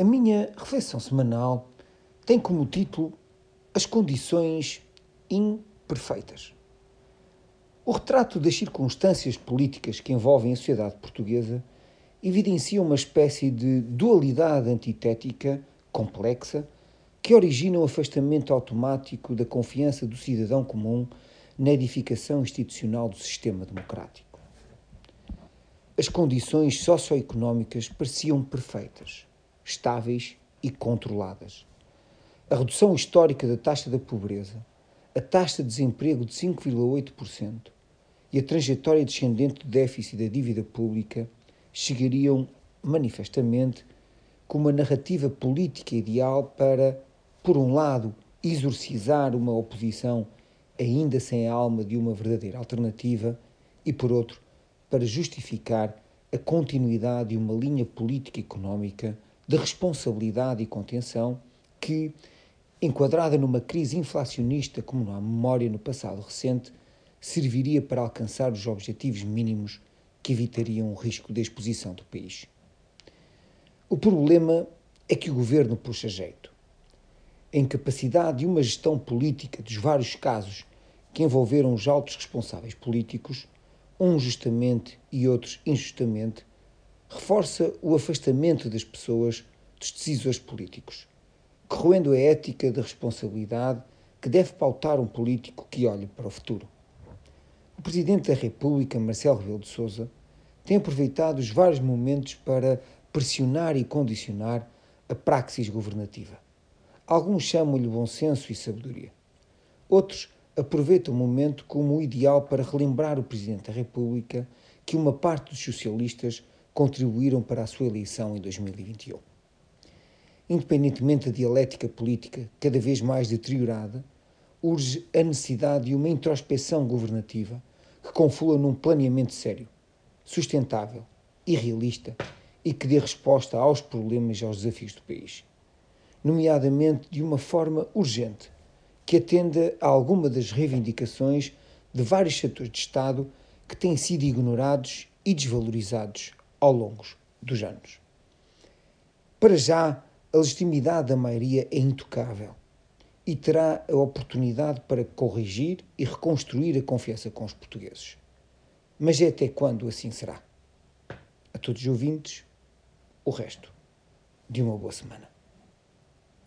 A minha reflexão semanal tem como título As Condições Imperfeitas. O retrato das circunstâncias políticas que envolvem a sociedade portuguesa evidencia uma espécie de dualidade antitética complexa que origina o um afastamento automático da confiança do cidadão comum na edificação institucional do sistema democrático. As condições socioeconómicas pareciam perfeitas estáveis e controladas. A redução histórica da taxa da pobreza, a taxa de desemprego de 5,8% e a trajetória descendente do déficit da dívida pública chegariam manifestamente com uma narrativa política ideal para, por um lado, exorcizar uma oposição ainda sem a alma de uma verdadeira alternativa e, por outro, para justificar a continuidade de uma linha política económica de responsabilidade e contenção que, enquadrada numa crise inflacionista como não há memória no passado recente, serviria para alcançar os objetivos mínimos que evitariam o risco de exposição do país. O problema é que o governo puxa jeito. A incapacidade de uma gestão política dos vários casos que envolveram os altos responsáveis políticos, uns justamente e outros injustamente, reforça o afastamento das pessoas dos decisores políticos, corroendo a ética da responsabilidade que deve pautar um político que olhe para o futuro. O Presidente da República, Marcelo Rebelo de Sousa, tem aproveitado os vários momentos para pressionar e condicionar a praxis governativa. Alguns chamam-lhe bom senso e sabedoria. Outros aproveitam o momento como ideal para relembrar o Presidente da República que uma parte dos socialistas contribuíram para a sua eleição em 2021. Independentemente da dialética política cada vez mais deteriorada, urge a necessidade de uma introspeção governativa que conflua num planeamento sério, sustentável e realista e que dê resposta aos problemas e aos desafios do país, nomeadamente de uma forma urgente que atenda a alguma das reivindicações de vários setores de Estado que têm sido ignorados e desvalorizados ao longo dos anos. Para já, a legitimidade da maioria é intocável e terá a oportunidade para corrigir e reconstruir a confiança com os portugueses. Mas é até quando assim será? A todos os ouvintes, o resto de uma boa semana.